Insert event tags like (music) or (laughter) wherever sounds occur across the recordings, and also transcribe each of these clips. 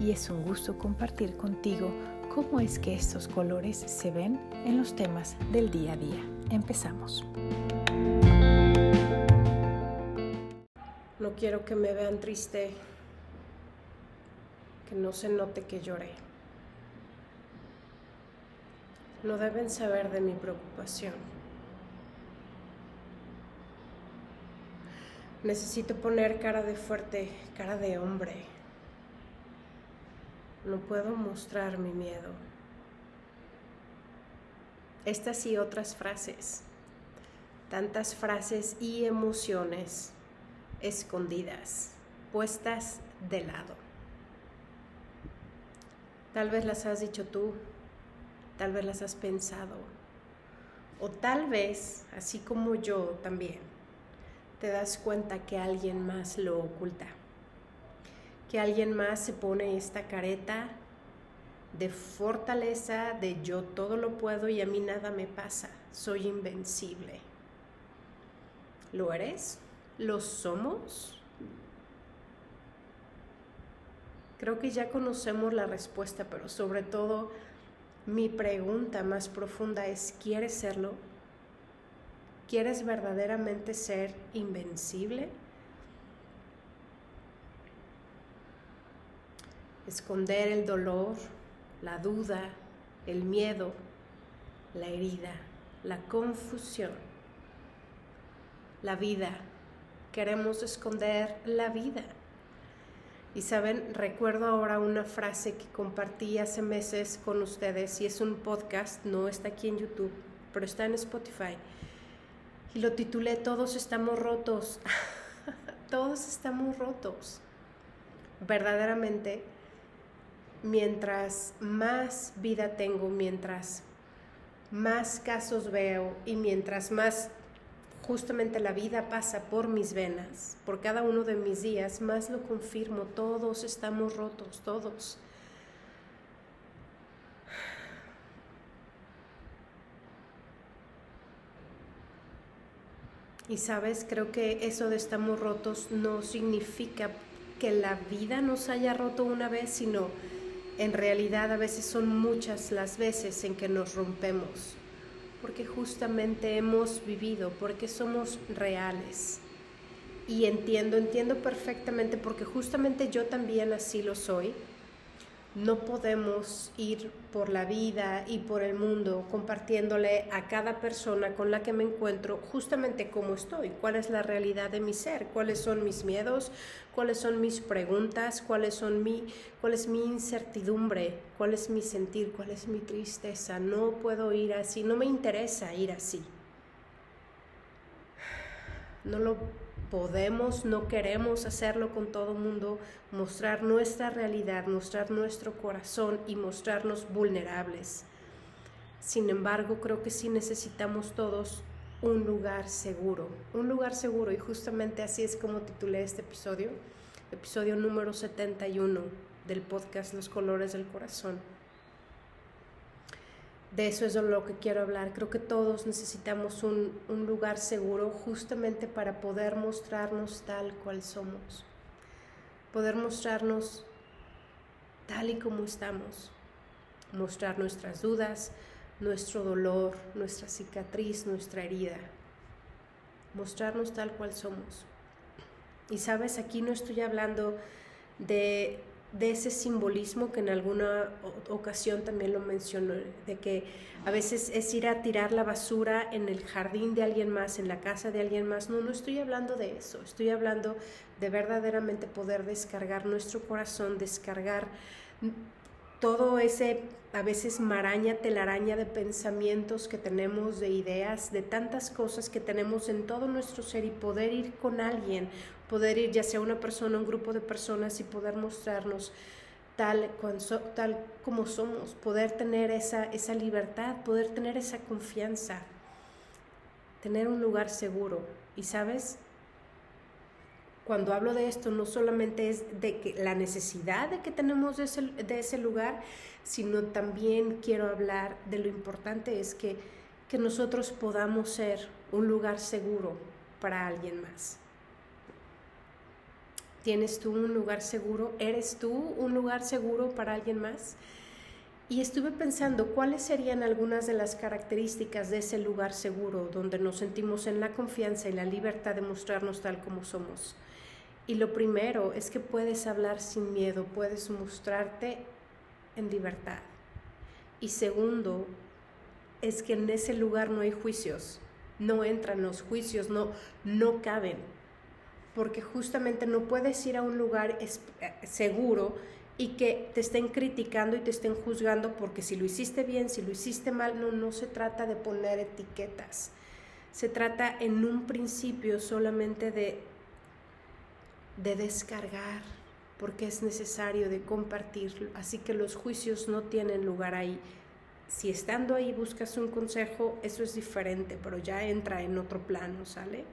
y es un gusto compartir contigo cómo es que estos colores se ven en los temas del día a día. Empezamos. No quiero que me vean triste, que no se note que lloré. No deben saber de mi preocupación. Necesito poner cara de fuerte, cara de hombre. No puedo mostrar mi miedo. Estas y otras frases, tantas frases y emociones escondidas, puestas de lado. Tal vez las has dicho tú, tal vez las has pensado, o tal vez, así como yo también, te das cuenta que alguien más lo oculta, que alguien más se pone esta careta de fortaleza, de yo todo lo puedo y a mí nada me pasa, soy invencible. ¿Lo eres? ¿Lo somos? Creo que ya conocemos la respuesta, pero sobre todo mi pregunta más profunda es, ¿quieres serlo? ¿Quieres verdaderamente ser invencible? Esconder el dolor, la duda, el miedo, la herida, la confusión, la vida. Queremos esconder la vida. Y saben, recuerdo ahora una frase que compartí hace meses con ustedes y es un podcast, no está aquí en YouTube, pero está en Spotify y lo titulé Todos estamos rotos. (laughs) Todos estamos rotos. Verdaderamente, mientras más vida tengo, mientras más casos veo y mientras más justamente la vida pasa por mis venas, por cada uno de mis días, más lo confirmo, todos estamos rotos, todos. Y sabes, creo que eso de estamos rotos no significa que la vida nos haya roto una vez, sino en realidad a veces son muchas las veces en que nos rompemos, porque justamente hemos vivido, porque somos reales. Y entiendo, entiendo perfectamente, porque justamente yo también así lo soy no podemos ir por la vida y por el mundo compartiéndole a cada persona con la que me encuentro justamente cómo estoy, cuál es la realidad de mi ser, cuáles son mis miedos, cuáles son mis preguntas, cuáles son mi, cuál es mi incertidumbre, cuál es mi sentir, cuál es mi tristeza. No puedo ir así, no me interesa ir así. No lo podemos, no queremos hacerlo con todo mundo, mostrar nuestra realidad, mostrar nuestro corazón y mostrarnos vulnerables. Sin embargo, creo que sí necesitamos todos un lugar seguro, un lugar seguro y justamente así es como titulé este episodio, episodio número 71 del podcast Los Colores del Corazón de eso es de lo que quiero hablar. Creo que todos necesitamos un, lugar seguro justamente para poder mostrarnos tal cual somos. Poder mostrarnos tal y como estamos. Mostrar nuestras dudas, nuestro dolor, nuestra cicatriz, nuestra herida. Mostrarnos tal cual somos. Y sabes, aquí no estoy hablando de de ese simbolismo que en alguna ocasión también lo mencionó, de que a veces es ir a tirar la basura en el jardín de alguien más, en la casa de alguien más. No, no estoy hablando de eso, estoy hablando de verdaderamente poder descargar nuestro corazón, descargar todo ese a veces maraña, telaraña de pensamientos que tenemos, de ideas, de tantas cosas que tenemos en todo nuestro ser y poder ir con alguien, poder ir ya sea una persona, un grupo de personas y poder mostrarnos tal, tal como somos, poder tener esa, esa libertad, poder tener esa confianza, tener un lugar seguro. Y sabes, cuando hablo de esto, no solamente es de que la necesidad de que tenemos de ese, de ese lugar, sino también quiero hablar de lo importante es que, que nosotros podamos ser un lugar seguro para alguien más. ¿Tienes tú un lugar seguro? ¿Eres tú un lugar seguro para alguien más? Y estuve pensando cuáles serían algunas de las características de ese lugar seguro donde nos sentimos en la confianza y la libertad de mostrarnos tal como somos. Y lo primero es que puedes hablar sin miedo, puedes mostrarte en libertad. Y segundo, es que en ese lugar no hay juicios, no entran los juicios, no, no caben porque justamente no puedes ir a un lugar eh, seguro y que te estén criticando y te estén juzgando porque si lo hiciste bien, si lo hiciste mal, no, no se trata de poner etiquetas. Se trata en un principio solamente de, de descargar, porque es necesario de compartir. Así que los juicios no tienen lugar ahí. Si estando ahí buscas un consejo, eso es diferente, pero ya entra en otro plano, ¿sale?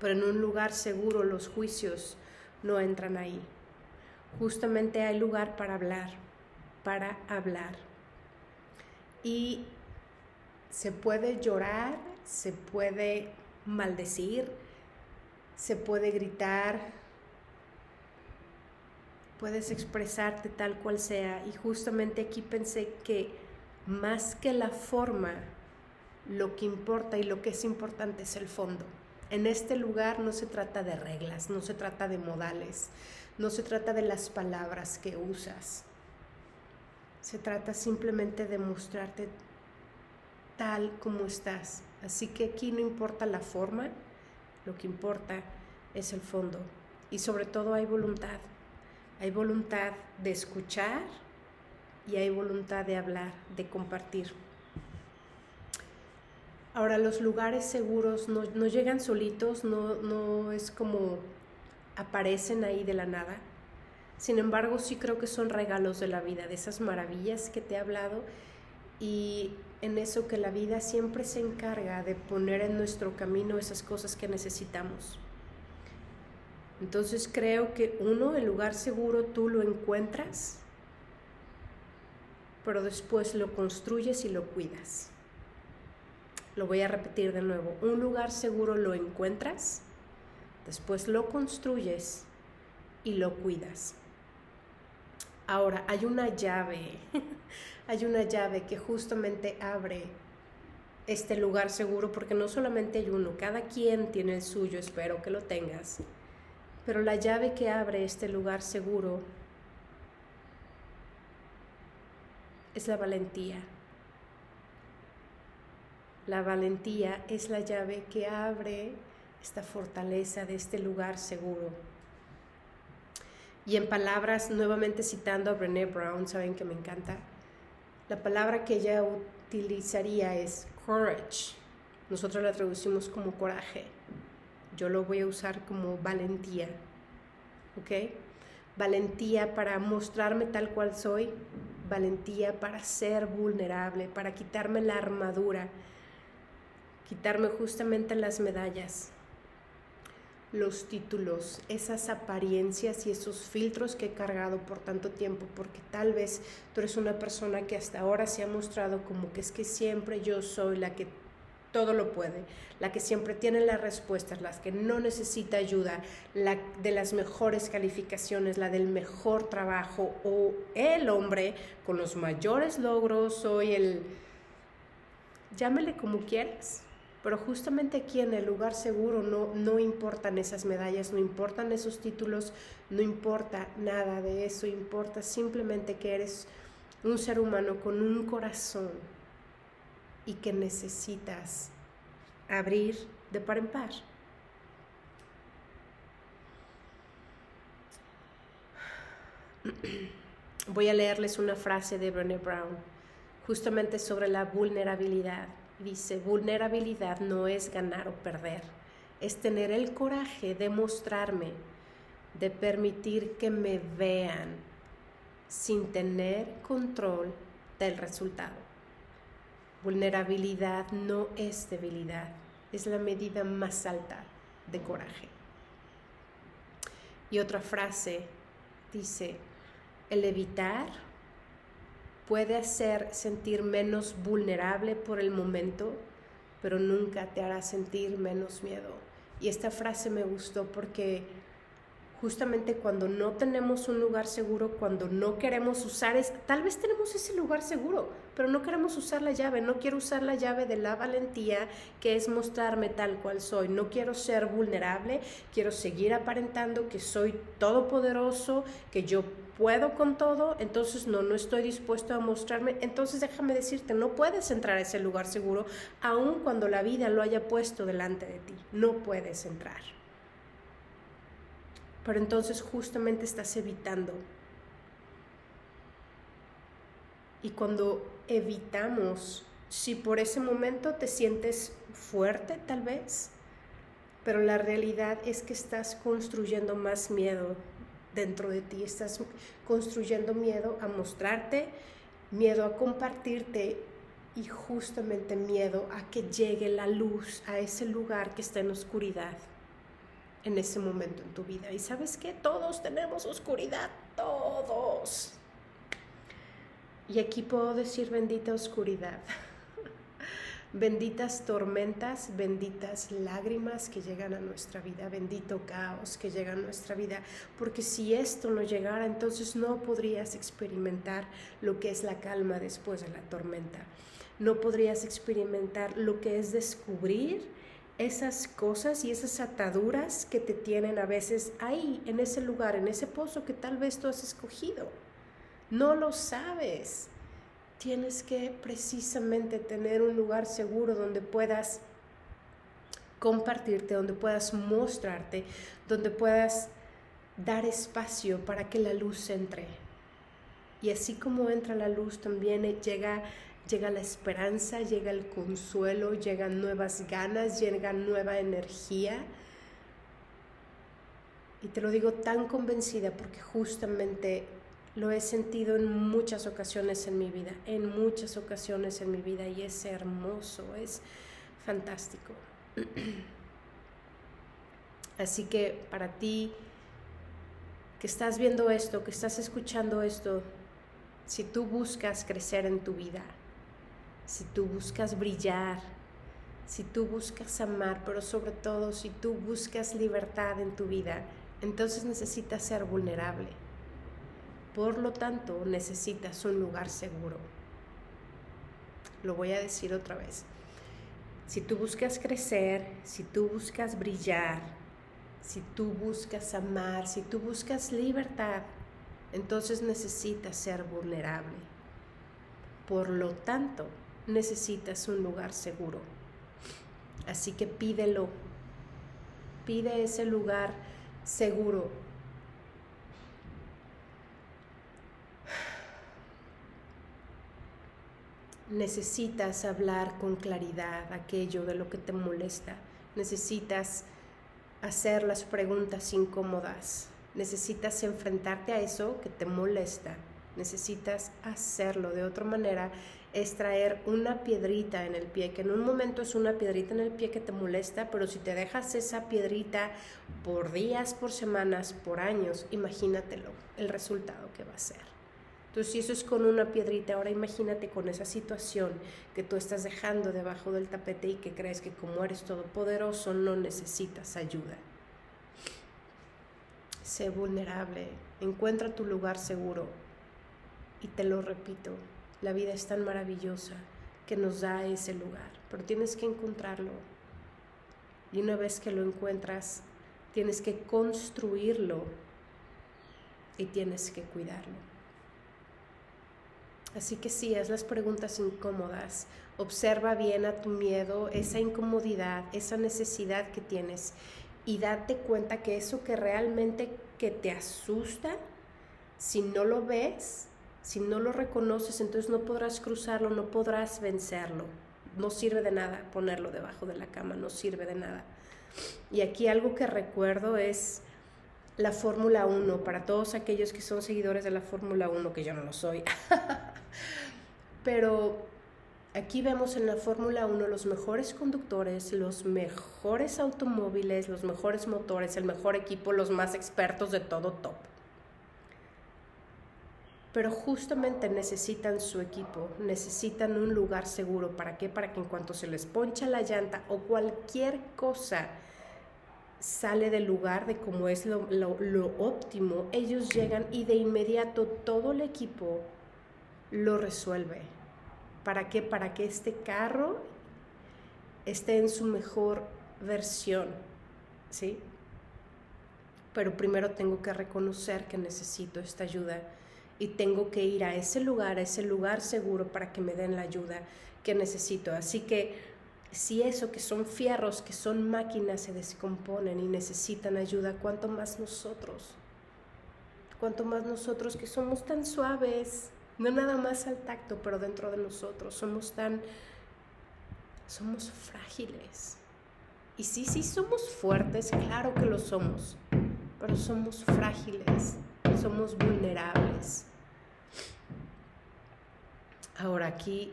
pero en un lugar seguro los juicios no entran ahí. Justamente hay lugar para hablar, para hablar. Y se puede llorar, se puede maldecir, se puede gritar, puedes expresarte tal cual sea. Y justamente aquí pensé que más que la forma, lo que importa y lo que es importante es el fondo. En este lugar no se trata de reglas, no se trata de modales, no se trata de las palabras que usas. Se trata simplemente de mostrarte tal como estás. Así que aquí no importa la forma, lo que importa es el fondo. Y sobre todo hay voluntad. Hay voluntad de escuchar y hay voluntad de hablar, de compartir. Ahora, los lugares seguros no, llegan solitos, no, no es como aparecen ahí de la nada. Sin embargo, sí creo que son regalos de la vida, de esas maravillas que te he hablado y en eso que la vida siempre se encarga de poner en nuestro camino esas cosas que necesitamos. Entonces creo que uno, el lugar seguro tú lo encuentras, pero después lo construyes y lo cuidas. Lo voy a repetir de nuevo. Un lugar seguro lo encuentras, después lo construyes y lo cuidas. Ahora, hay una llave, (laughs) hay una llave que justamente abre este lugar seguro, porque no solamente hay uno, cada quien tiene el suyo, espero que lo tengas, pero la llave que abre este lugar seguro es la valentía. La valentía es la llave que abre esta fortaleza de este lugar seguro. Y en palabras, nuevamente citando a Brené Brown, saben que me encanta, la palabra que ella utilizaría es courage. Nosotros la traducimos como coraje. Yo lo voy a usar como valentía. ¿Ok? Valentía para mostrarme tal cual soy. Valentía para ser vulnerable, para quitarme la armadura quitarme justamente las medallas, los títulos, esas apariencias y esos filtros que he cargado por tanto tiempo, porque tal vez tú eres una persona que hasta ahora se ha mostrado como que es que siempre yo soy la que todo lo puede, la que siempre tiene las respuestas, la que no necesita ayuda, la de las mejores calificaciones, la del mejor trabajo o el hombre con los mayores logros, soy el... llámele como quieras pero justamente aquí en el lugar seguro no, no importan esas medallas, no importan esos títulos, no importa nada de eso, importa simplemente que eres un ser humano con un corazón y que necesitas abrir de par en par. Voy a leerles una frase de Brené Brown, justamente sobre la vulnerabilidad. Dice, vulnerabilidad no es ganar o perder, es tener el coraje de mostrarme, de permitir que me vean, sin tener control del resultado. Vulnerabilidad no es debilidad, es la medida más alta de coraje. Y otra frase dice, el evitar puede hacer sentir menos vulnerable por el momento, pero nunca te hará sentir menos miedo. Y esta frase me gustó porque justamente cuando no tenemos un lugar seguro, cuando no queremos usar, es, tal vez tenemos ese lugar seguro, pero no queremos usar la llave, no quiero usar la llave de la valentía, que es mostrarme tal cual soy, no quiero ser vulnerable, quiero seguir aparentando que soy todopoderoso, que yo puedo con todo, entonces no, no estoy dispuesto a mostrarme, entonces déjame decirte, no puedes entrar a ese lugar seguro, aun cuando la vida lo haya puesto delante de ti, no puedes entrar pero entonces justamente estás evitando. Y cuando evitamos, si por ese momento te sientes fuerte tal vez, pero la realidad es que estás construyendo más miedo dentro de ti, estás construyendo miedo a mostrarte, miedo a compartirte y justamente miedo a que llegue la luz a ese lugar que está en oscuridad en ese momento en tu vida. Y sabes que todos tenemos oscuridad, todos. Y aquí puedo decir bendita oscuridad, (laughs) benditas tormentas, benditas lágrimas que llegan a nuestra vida, bendito caos que llega a nuestra vida, porque si esto no llegara, entonces no podrías experimentar lo que es la calma después de la tormenta. No podrías experimentar lo que es descubrir esas cosas y esas ataduras que te tienen a veces ahí, en ese lugar, en ese pozo que tal vez tú has escogido. No lo sabes. Tienes que precisamente tener un lugar seguro donde puedas compartirte, donde puedas mostrarte, donde puedas dar espacio para que la luz entre. Y así como entra la luz, también llega llega la esperanza, llega el consuelo, llegan nuevas ganas, llega nueva energía. Y te lo digo tan convencida porque justamente lo he sentido en muchas ocasiones en mi vida, en muchas ocasiones en mi vida y es hermoso, es fantástico. (clears throat) Así que para ti que estás viendo esto, que estás escuchando esto, si tú buscas crecer en tu vida, si tú buscas brillar, si tú buscas amar, pero sobre todo si tú buscas libertad en tu vida, entonces necesitas ser vulnerable. Por lo tanto, necesitas un lugar seguro. Lo voy a decir otra vez. Si tú buscas crecer, si tú buscas brillar, si tú buscas amar, si tú buscas libertad, entonces necesitas ser vulnerable. Por lo tanto, necesitas un lugar seguro. Así que pídelo, pide ese lugar seguro. Necesitas hablar con claridad aquello de lo que te molesta. Necesitas hacer las preguntas incómodas. Necesitas enfrentarte a eso que te molesta. Necesitas hacerlo de otra manera es traer una piedrita en el pie, que en un momento es una piedrita en el pie que te molesta, pero si te dejas esa piedrita por días, por semanas, por años, imagínatelo, el resultado que va a ser. Entonces, si eso es con una piedrita, ahora imagínate con esa situación que tú estás dejando debajo del tapete y que crees que como eres todopoderoso no necesitas ayuda. Sé vulnerable, encuentra tu lugar seguro y te lo repito, la vida es tan maravillosa que nos da ese lugar, pero tienes que encontrarlo. Y una vez que lo encuentras, tienes que construirlo y tienes que cuidarlo. Así que sí, haz las preguntas incómodas, observa bien a tu miedo, esa incomodidad, esa necesidad que tienes y date cuenta que eso que realmente que te asusta, si no lo ves, si no lo reconoces, entonces no podrás cruzarlo, no podrás vencerlo. No sirve de nada ponerlo debajo de la cama, no sirve de nada. Y aquí algo que recuerdo es la Fórmula 1, para todos aquellos que son seguidores de la Fórmula 1, que yo no lo soy. (laughs) Pero aquí vemos en la Fórmula 1 los mejores conductores, los mejores automóviles, los mejores motores, el mejor equipo, los más expertos de todo top. Pero justamente necesitan su equipo, necesitan un lugar seguro. ¿Para qué? Para que en cuanto se les poncha la llanta o cualquier cosa sale del lugar de cómo es lo, óptimo, ellos llegan y de inmediato todo el equipo lo resuelve. ¿Para qué? Para que este carro esté en su mejor versión, ¿sí? Pero primero tengo que reconocer que necesito esta ayuda y tengo que ir a ese lugar, a ese lugar seguro para que me den la ayuda que necesito. Así que si eso que son fierros, que son máquinas, se descomponen y necesitan ayuda, ¿cuánto más nosotros? ¿Cuánto más nosotros que somos tan suaves? No nada más al tacto, pero dentro de nosotros somos tan... somos frágiles. Y sí, sí somos fuertes, claro que lo somos, pero somos frágiles, somos vulnerables. Ahora aquí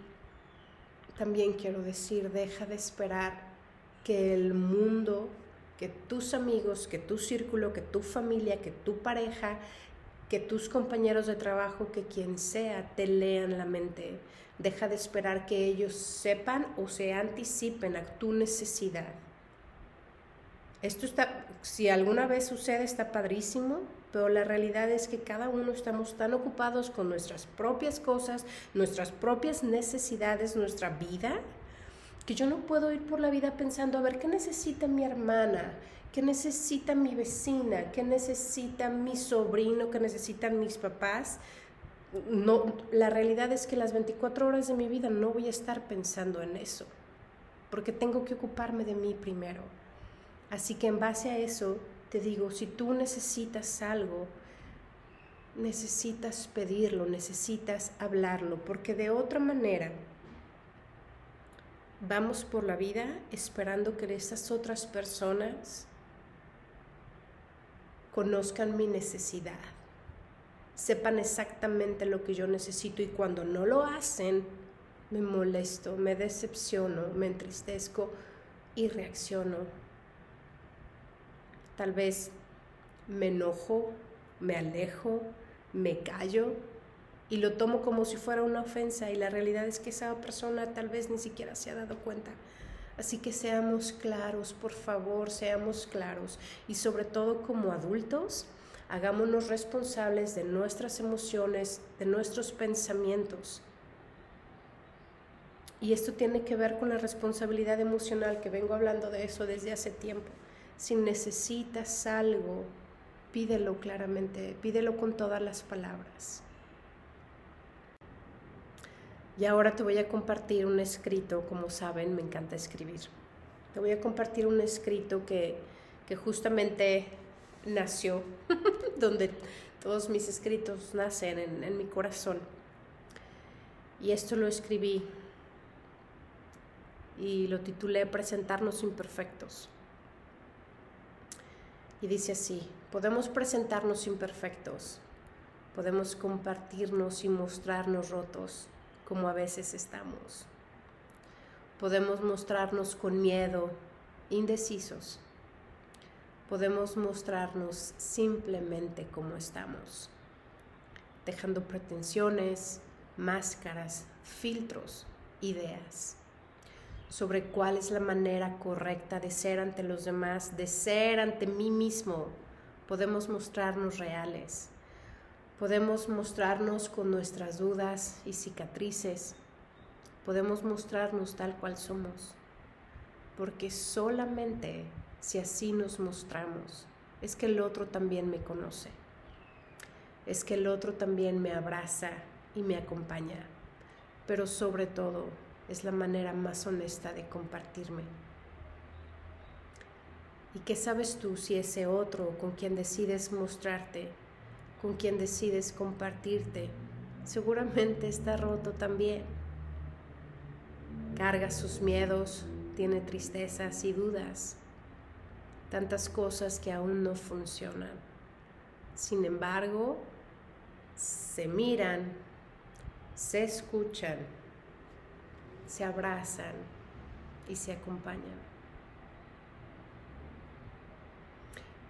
también quiero decir, deja de esperar que el mundo, que tus amigos, que tu círculo, que tu familia, que tu pareja, que tus compañeros de trabajo, que quien sea, te lean la mente. Deja de esperar que ellos sepan o se anticipen a tu necesidad. Esto está, si alguna vez sucede, está padrísimo, pero la realidad es que cada uno estamos tan ocupados con nuestras propias cosas, nuestras propias necesidades, nuestra vida, que yo no puedo ir por la vida pensando, a ver, ¿qué necesita mi hermana? ¿Qué necesita mi vecina? ¿Qué necesita mi sobrino? ¿Qué necesitan mis papás? No, la realidad es que las 24 horas de mi vida no voy a estar pensando en eso, porque tengo que ocuparme de mí primero. Así que en base a eso, te digo, si tú necesitas algo, necesitas pedirlo, necesitas hablarlo, porque de otra manera vamos por la vida esperando que estas otras personas conozcan mi necesidad, sepan exactamente lo que yo necesito y cuando no lo hacen, me molesto, me decepciono, me entristezco y reacciono Tal vez me enojo, me alejo, me callo y lo tomo como si fuera una ofensa y la realidad es que esa persona tal vez ni siquiera se ha dado cuenta. Así que seamos claros, por favor, seamos claros y sobre todo como adultos, hagámonos responsables de nuestras emociones, de nuestros pensamientos. Y esto tiene que ver con la responsabilidad emocional, que vengo hablando de eso desde hace tiempo. Si necesitas algo, pídelo claramente, pídelo con todas las palabras. Y ahora te voy a compartir un escrito, como saben, me encanta escribir. Te voy a compartir un escrito que, que justamente nació, (laughs) donde todos mis escritos nacen en, en mi corazón. Y esto lo escribí y lo titulé Presentarnos imperfectos. Y dice así, podemos presentarnos imperfectos, podemos compartirnos y mostrarnos rotos como a veces estamos. Podemos mostrarnos con miedo, indecisos. Podemos mostrarnos simplemente como estamos, dejando pretensiones, máscaras, filtros, ideas sobre cuál es la manera correcta de ser ante los demás, de ser ante mí mismo, podemos mostrarnos reales. Podemos mostrarnos con nuestras dudas y cicatrices. Podemos mostrarnos tal cual somos. Porque solamente si así nos mostramos, es que el otro también me conoce. Es que el otro también me abraza y me acompaña. Pero sobre todo, es la manera más honesta de compartirme. ¿Y qué sabes tú si ese otro con quien decides mostrarte, con quien decides compartirte, seguramente está roto también? Carga sus miedos, tiene tristezas y dudas, tantas cosas que aún no funcionan. Sin embargo, se miran, se escuchan, se abrazan y se acompañan.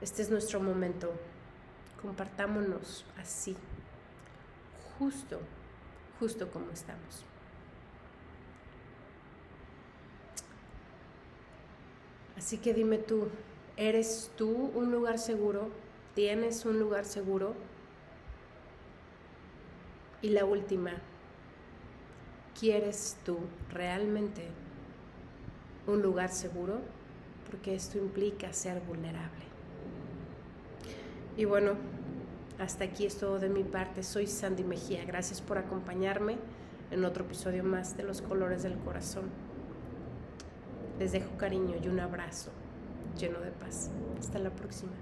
Este es nuestro momento. Compartámonos así, justo, justo como estamos. Así que dime tú, ¿eres tú un lugar seguro? ¿Tienes un lugar seguro? Y la última, ¿quieres tú realmente un lugar seguro? Porque esto implica ser vulnerable. Y bueno, hasta aquí es todo de mi parte. Soy Sandy Mejía. Gracias por acompañarme en otro episodio más de Los Colores del Corazón. Les dejo cariño y un abrazo lleno de paz. Hasta la próxima.